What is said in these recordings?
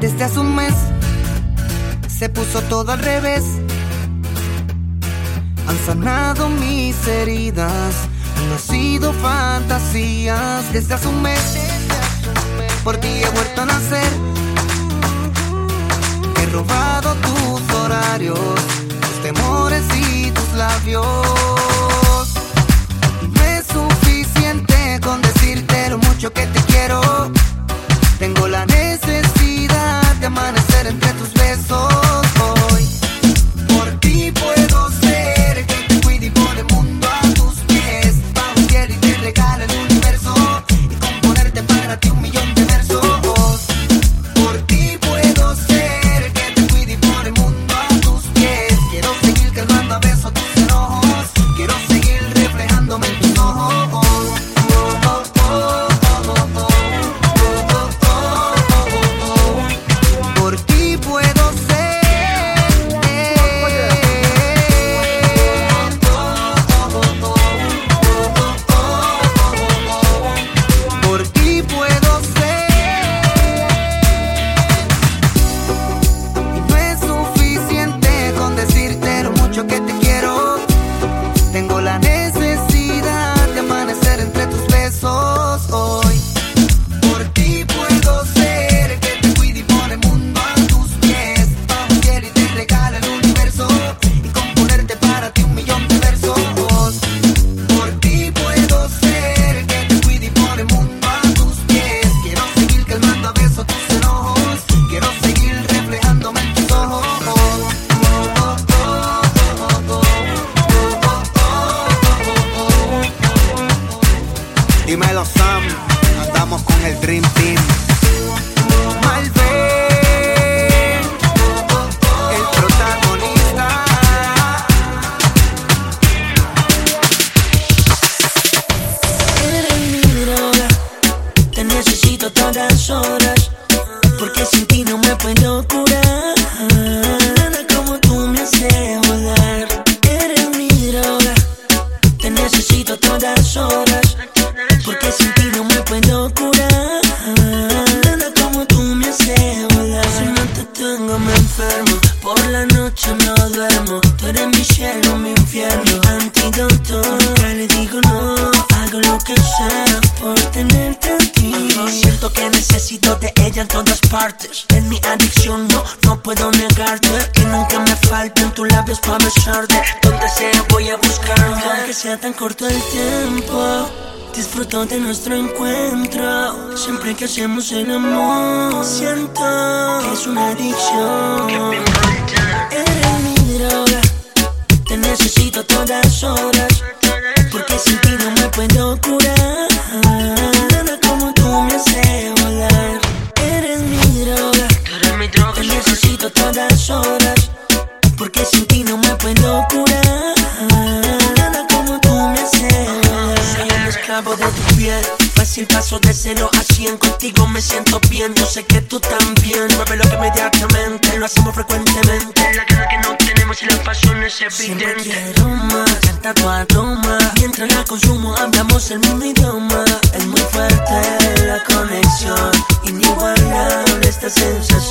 Desde hace un mes se puso todo al revés. Han sanado mis heridas, han nacido fantasías. Desde hace un mes por ti he vuelto a nacer. He robado tus horarios, tus temores y tus labios. con decirte lo mucho que te quiero. Tengo la necesidad de amanecer entre tus besos.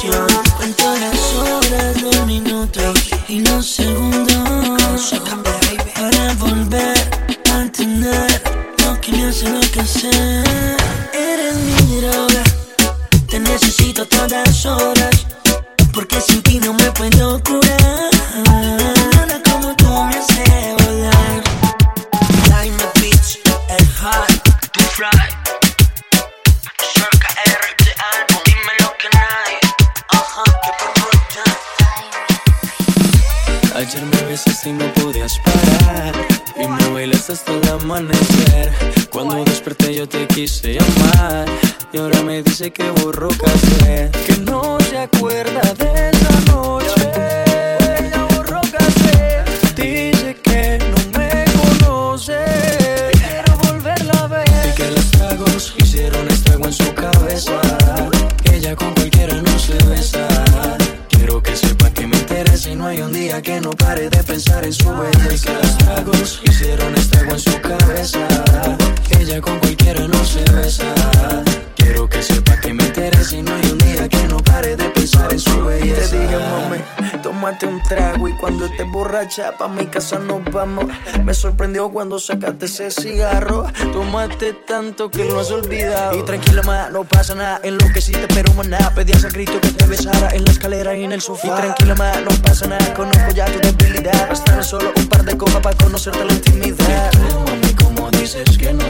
passion sacaste ese cigarro. Tomaste tanto que lo has olvidado. Y tranquila, ma, no pasa nada. En lo que sí te pero maná. Pedías a grito que te besara en la escalera y en el sofá. Y tranquila, ma, no pasa nada. Conozco ya tu debilidad. Bastan solo un par de copas para conocerte la intimidad. Y tú, como dices que no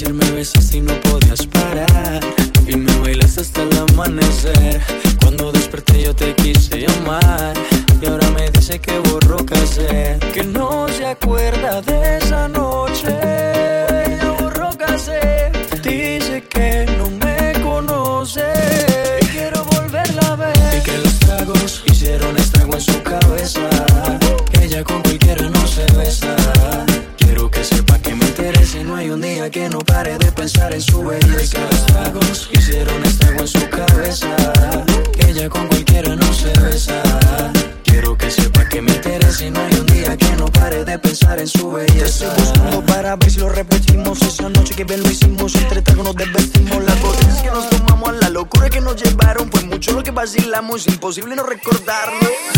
Ayer me besaste y no podías parar. Y me bailas hasta el amanecer. Cuando desperté yo te quise llamar. Y ahora me dice que borró casé Que no se acuerda de esa noche. bailamos, imposible no recordarlo.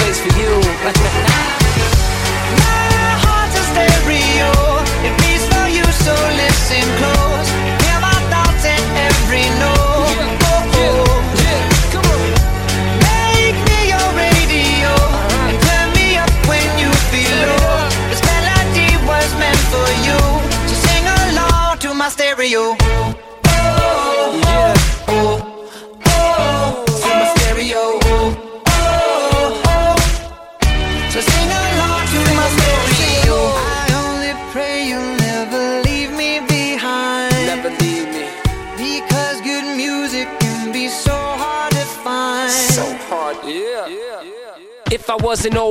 for you. doesn't know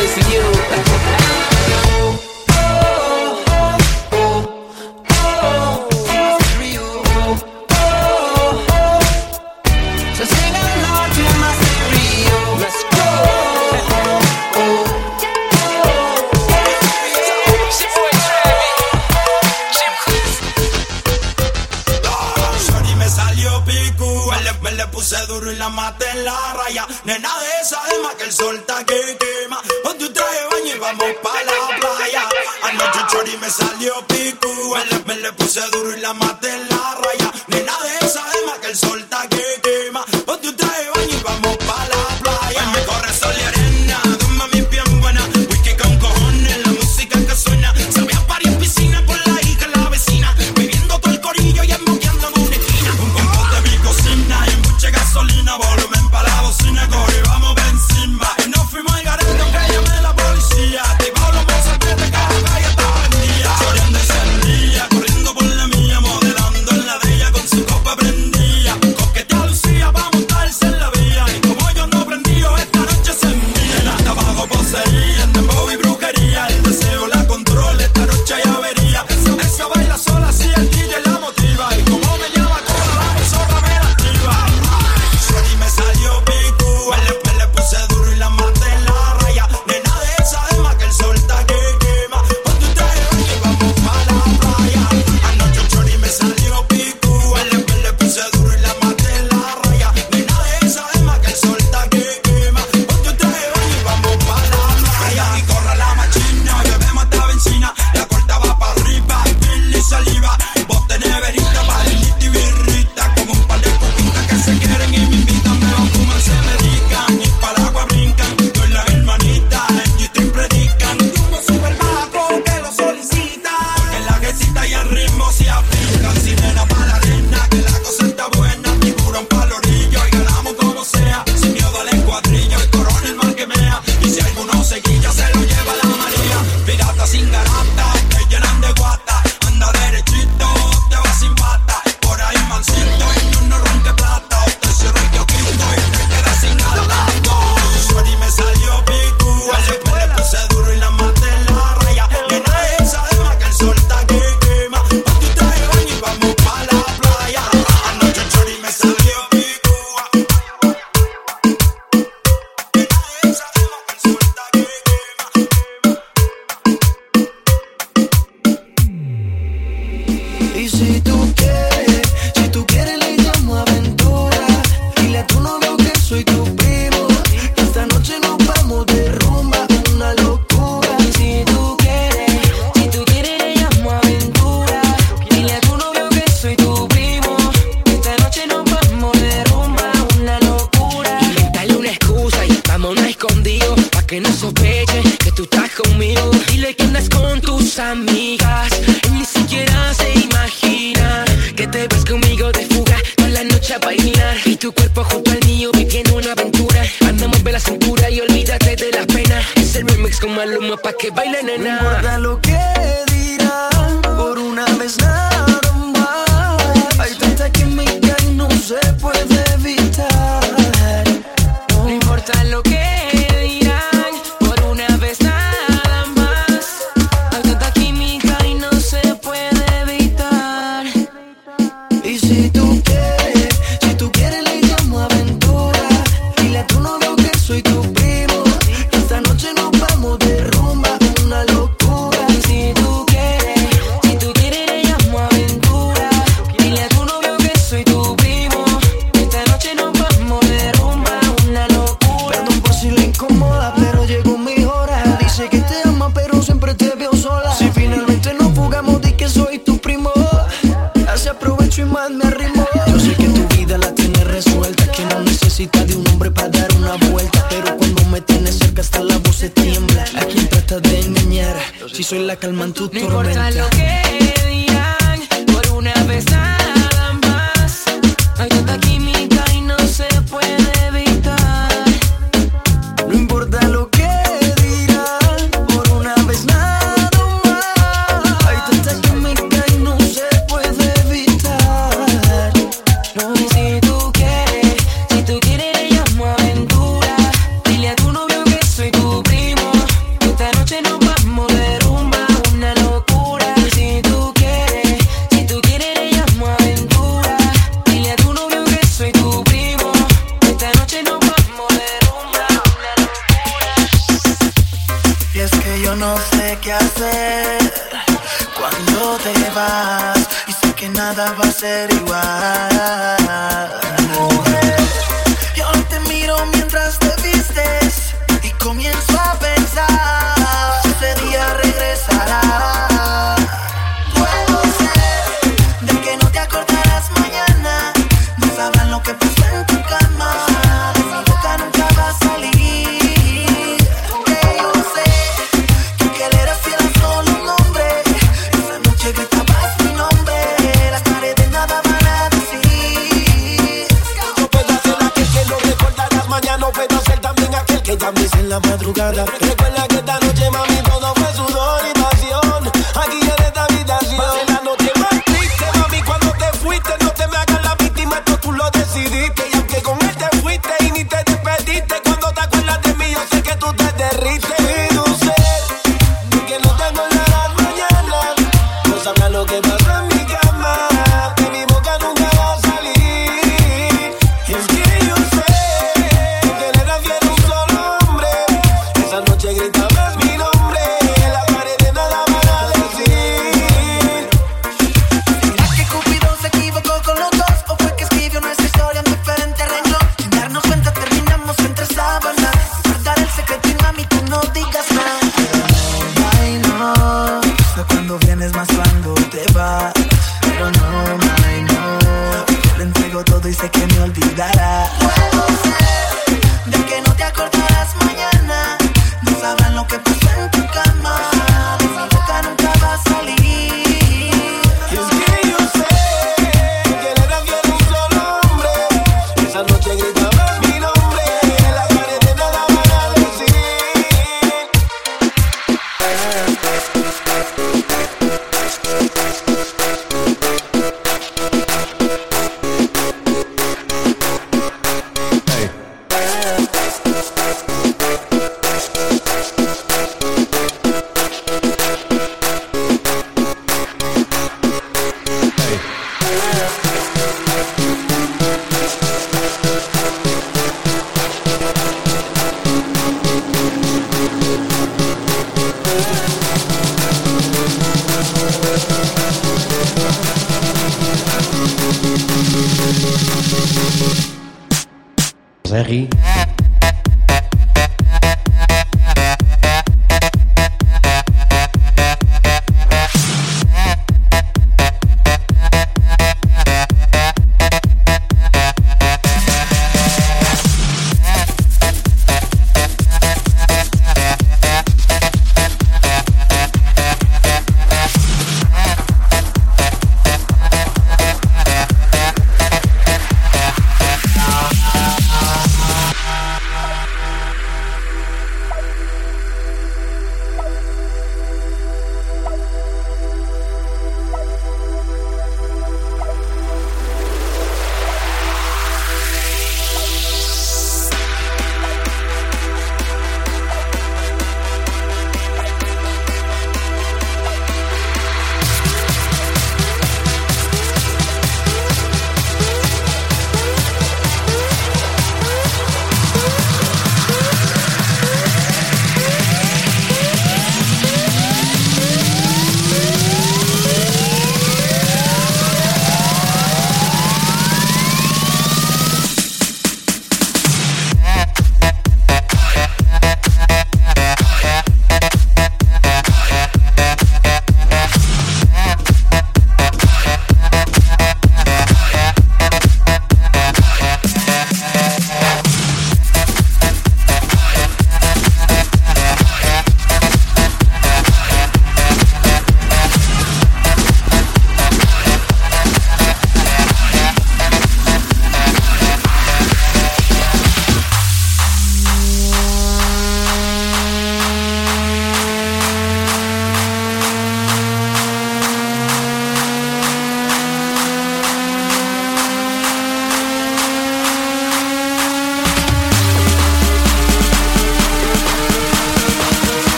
was you. Pues puse duro y la maté en la raya. Nena de esa alma que el sol está que quema. Ponte un traje baño y vamos pa' la playa. Anoche chori me salió pico. Me le, me le puse duro y la maté en la raya. Nena de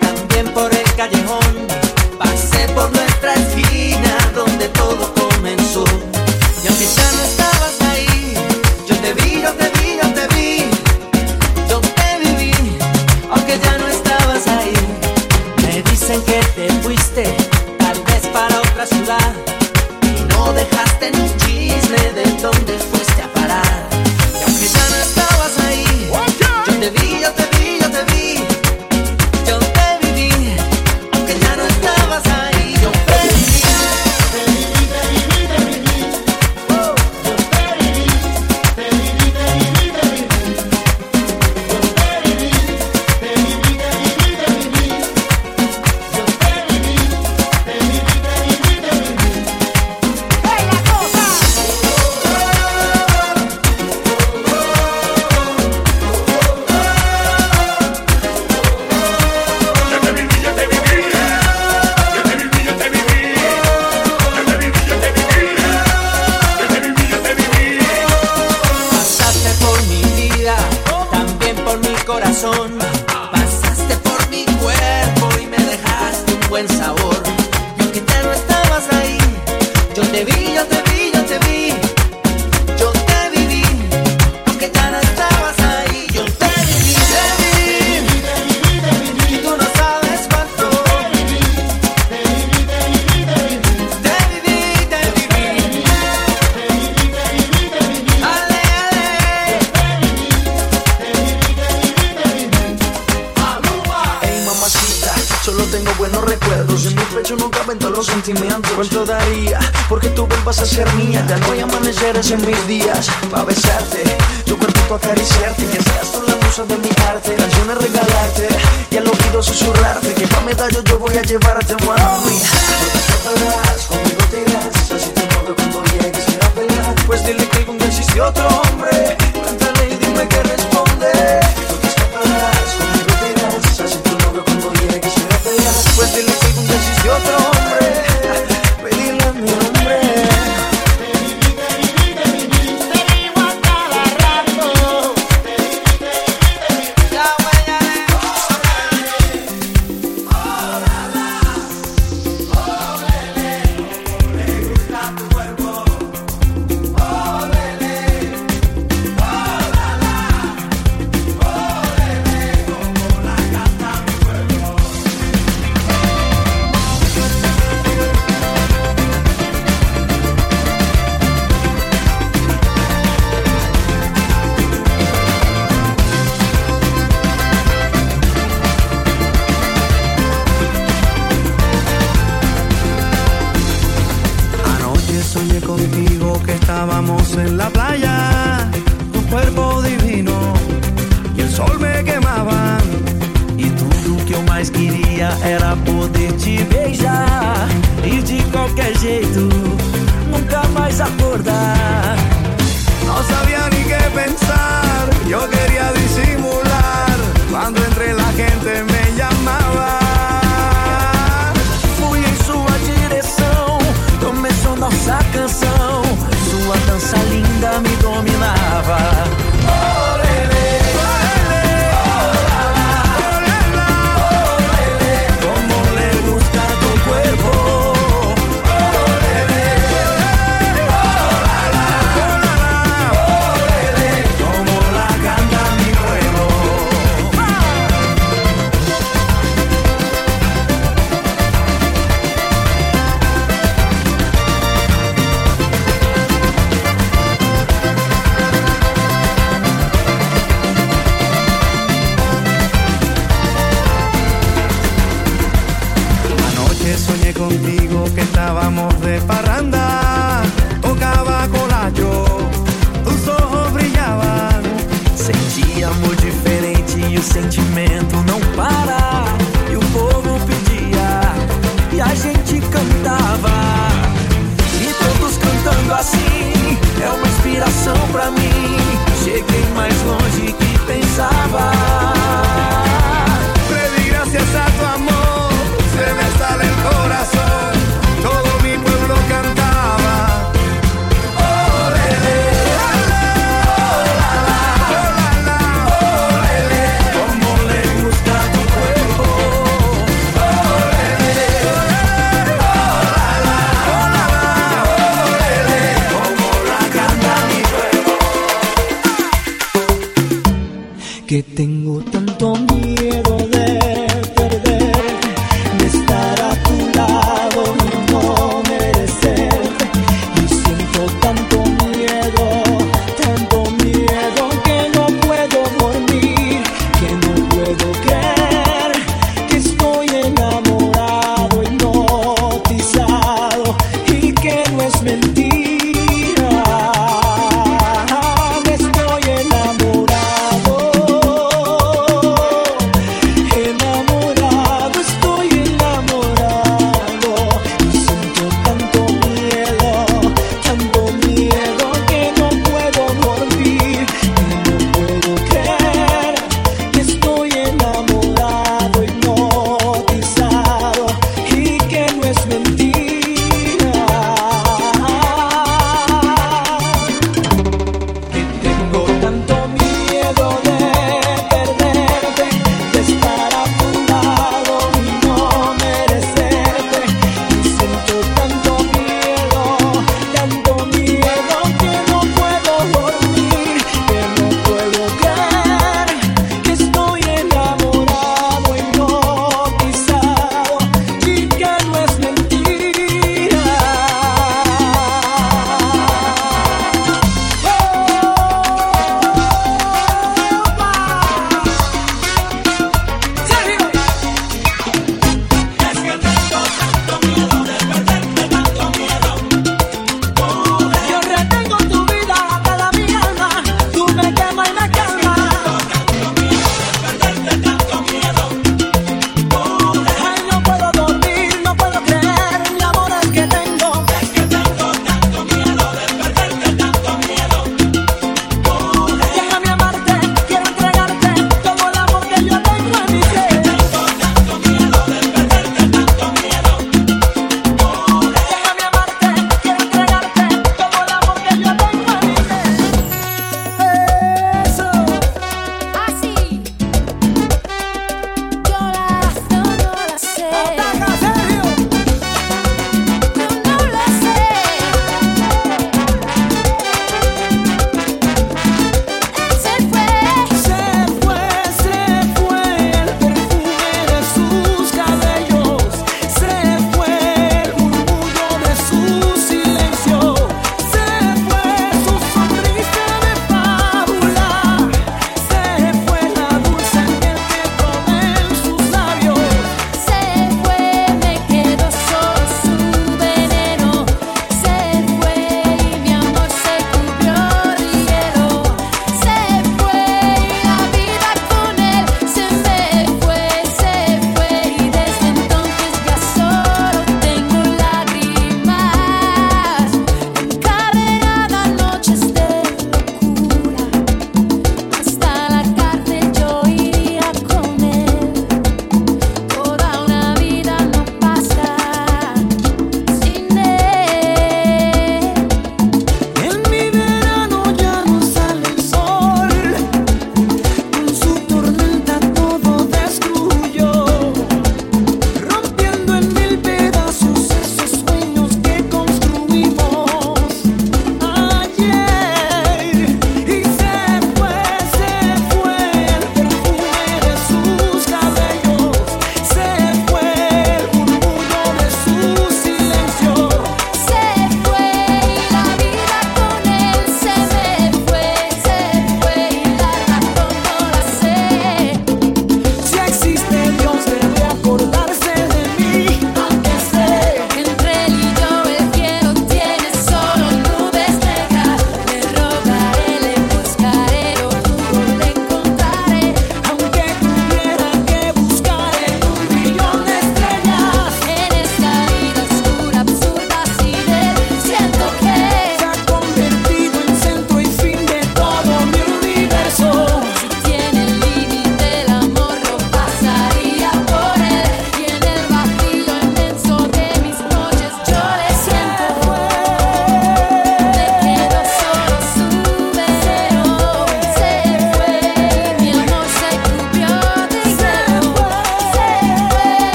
también por el callejón. Pasé por nuestra esquina donde todo comenzó. Y aunque ya no medallo yo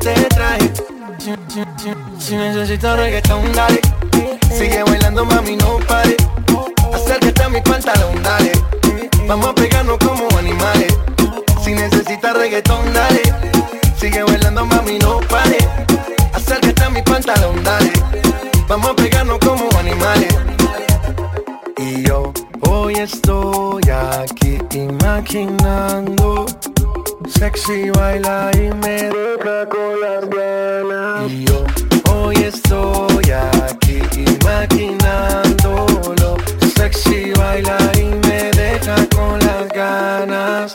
Te traje. Si, si- si- si necesitas reggaetón, dale. Sigue bailando, mami, no pare. Acércate a mi pantalón, dale. Vamos a pegarnos como animales. Si necesitas reggaetón, dale. Sigue bailando, mami, no pare. Acércate a mi pantalón, dale. Vamos a pegarnos como animales. Y yo hoy estoy aquí imaginando. Sexy baila y me deja con las ganas. Y yo hoy estoy aquí imaginándolo. Sexy baila y me deja con las ganas.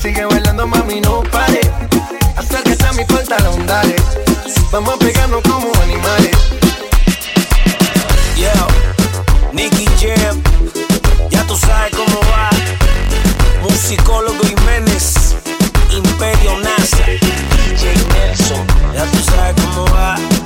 Sigue bailando, mami, no pare. Acércate a mi pantalón, dale. Vamos a pegarnos como animales. Yeah, Nicky Jam, ya tú sabes cómo va. Musicólogo Jiménez, Imperio NASA, DJ Nelson, ya tú sabes cómo va.